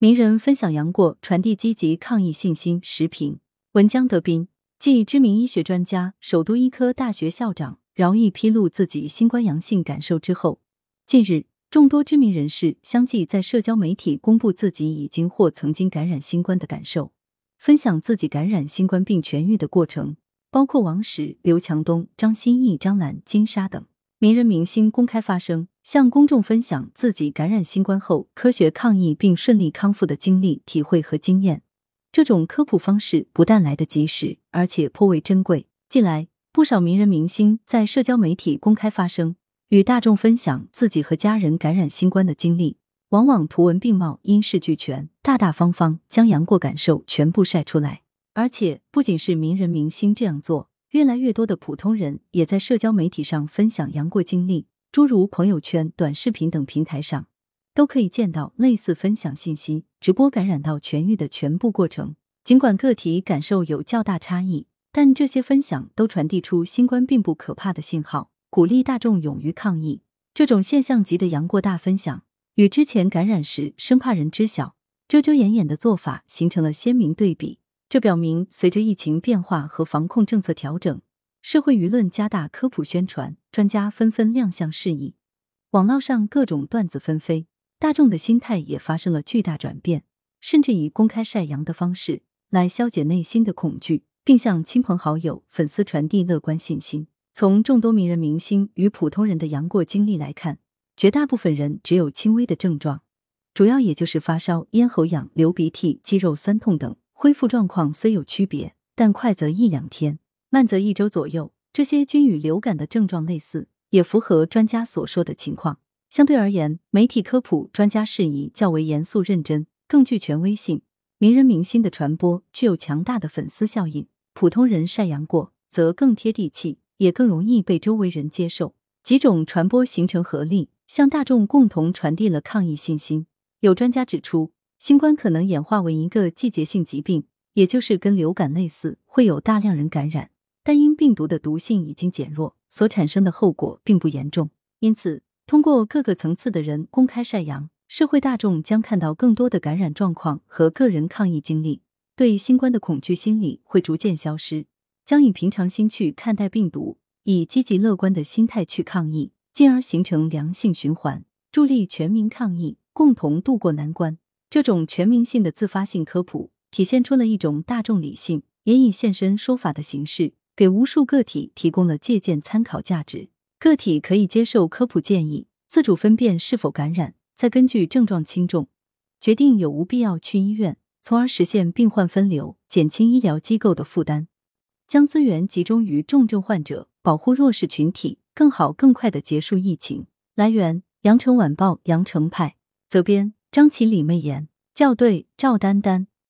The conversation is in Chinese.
名人分享杨过，传递积极抗疫信心。时评：文江德斌，继知名医学专家、首都医科大学校长饶毅披露自己新冠阳性感受之后，近日众多知名人士相继在社交媒体公布自己已经或曾经感染新冠的感受，分享自己感染新冠病痊愈的过程，包括王石、刘强东、张歆艺、张兰、金莎等名人明星公开发声。向公众分享自己感染新冠后科学抗疫并顺利康复的经历、体会和经验。这种科普方式不但来得及时，而且颇为珍贵。近来，不少名人明星在社交媒体公开发声，与大众分享自己和家人感染新冠的经历，往往图文并茂、音视俱全，大大方方将杨过感受全部晒出来。而且，不仅是名人明星这样做，越来越多的普通人也在社交媒体上分享杨过经历。诸如朋友圈、短视频等平台上，都可以见到类似分享信息、直播感染到痊愈的全部过程。尽管个体感受有较大差异，但这些分享都传递出新冠并不可怕的信号，鼓励大众勇于抗疫。这种现象级的杨过大分享，与之前感染时生怕人知晓、遮遮掩掩的做法形成了鲜明对比。这表明，随着疫情变化和防控政策调整。社会舆论加大科普宣传，专家纷纷亮相示意，网络上各种段子纷飞，大众的心态也发生了巨大转变，甚至以公开晒阳的方式来消解内心的恐惧，并向亲朋好友、粉丝传递乐观信心。从众多名人明星与普通人的阳过经历来看，绝大部分人只有轻微的症状，主要也就是发烧、咽喉痒、流鼻涕、肌肉酸痛等，恢复状况虽有区别，但快则一两天。慢则一周左右，这些均与流感的症状类似，也符合专家所说的情况。相对而言，媒体科普专家事宜较为严肃认真，更具权威性。名人明星的传播具有强大的粉丝效应，普通人晒阳过则更贴地气，也更容易被周围人接受。几种传播形成合力，向大众共同传递了抗疫信心。有专家指出，新冠可能演化为一个季节性疾病，也就是跟流感类似，会有大量人感染。但因病毒的毒性已经减弱，所产生的后果并不严重。因此，通过各个层次的人公开晒阳，社会大众将看到更多的感染状况和个人抗疫经历，对新冠的恐惧心理会逐渐消失，将以平常心去看待病毒，以积极乐观的心态去抗疫，进而形成良性循环，助力全民抗疫，共同渡过难关。这种全民性的自发性科普，体现出了一种大众理性，也以现身说法的形式。给无数个体提供了借鉴参考价值，个体可以接受科普建议，自主分辨是否感染，再根据症状轻重决定有无必要去医院，从而实现病患分流，减轻医疗机构的负担，将资源集中于重症患者，保护弱势群体，更好更快的结束疫情。来源：羊城晚报羊城派，责编：张琪、李媚妍，校对：赵丹丹。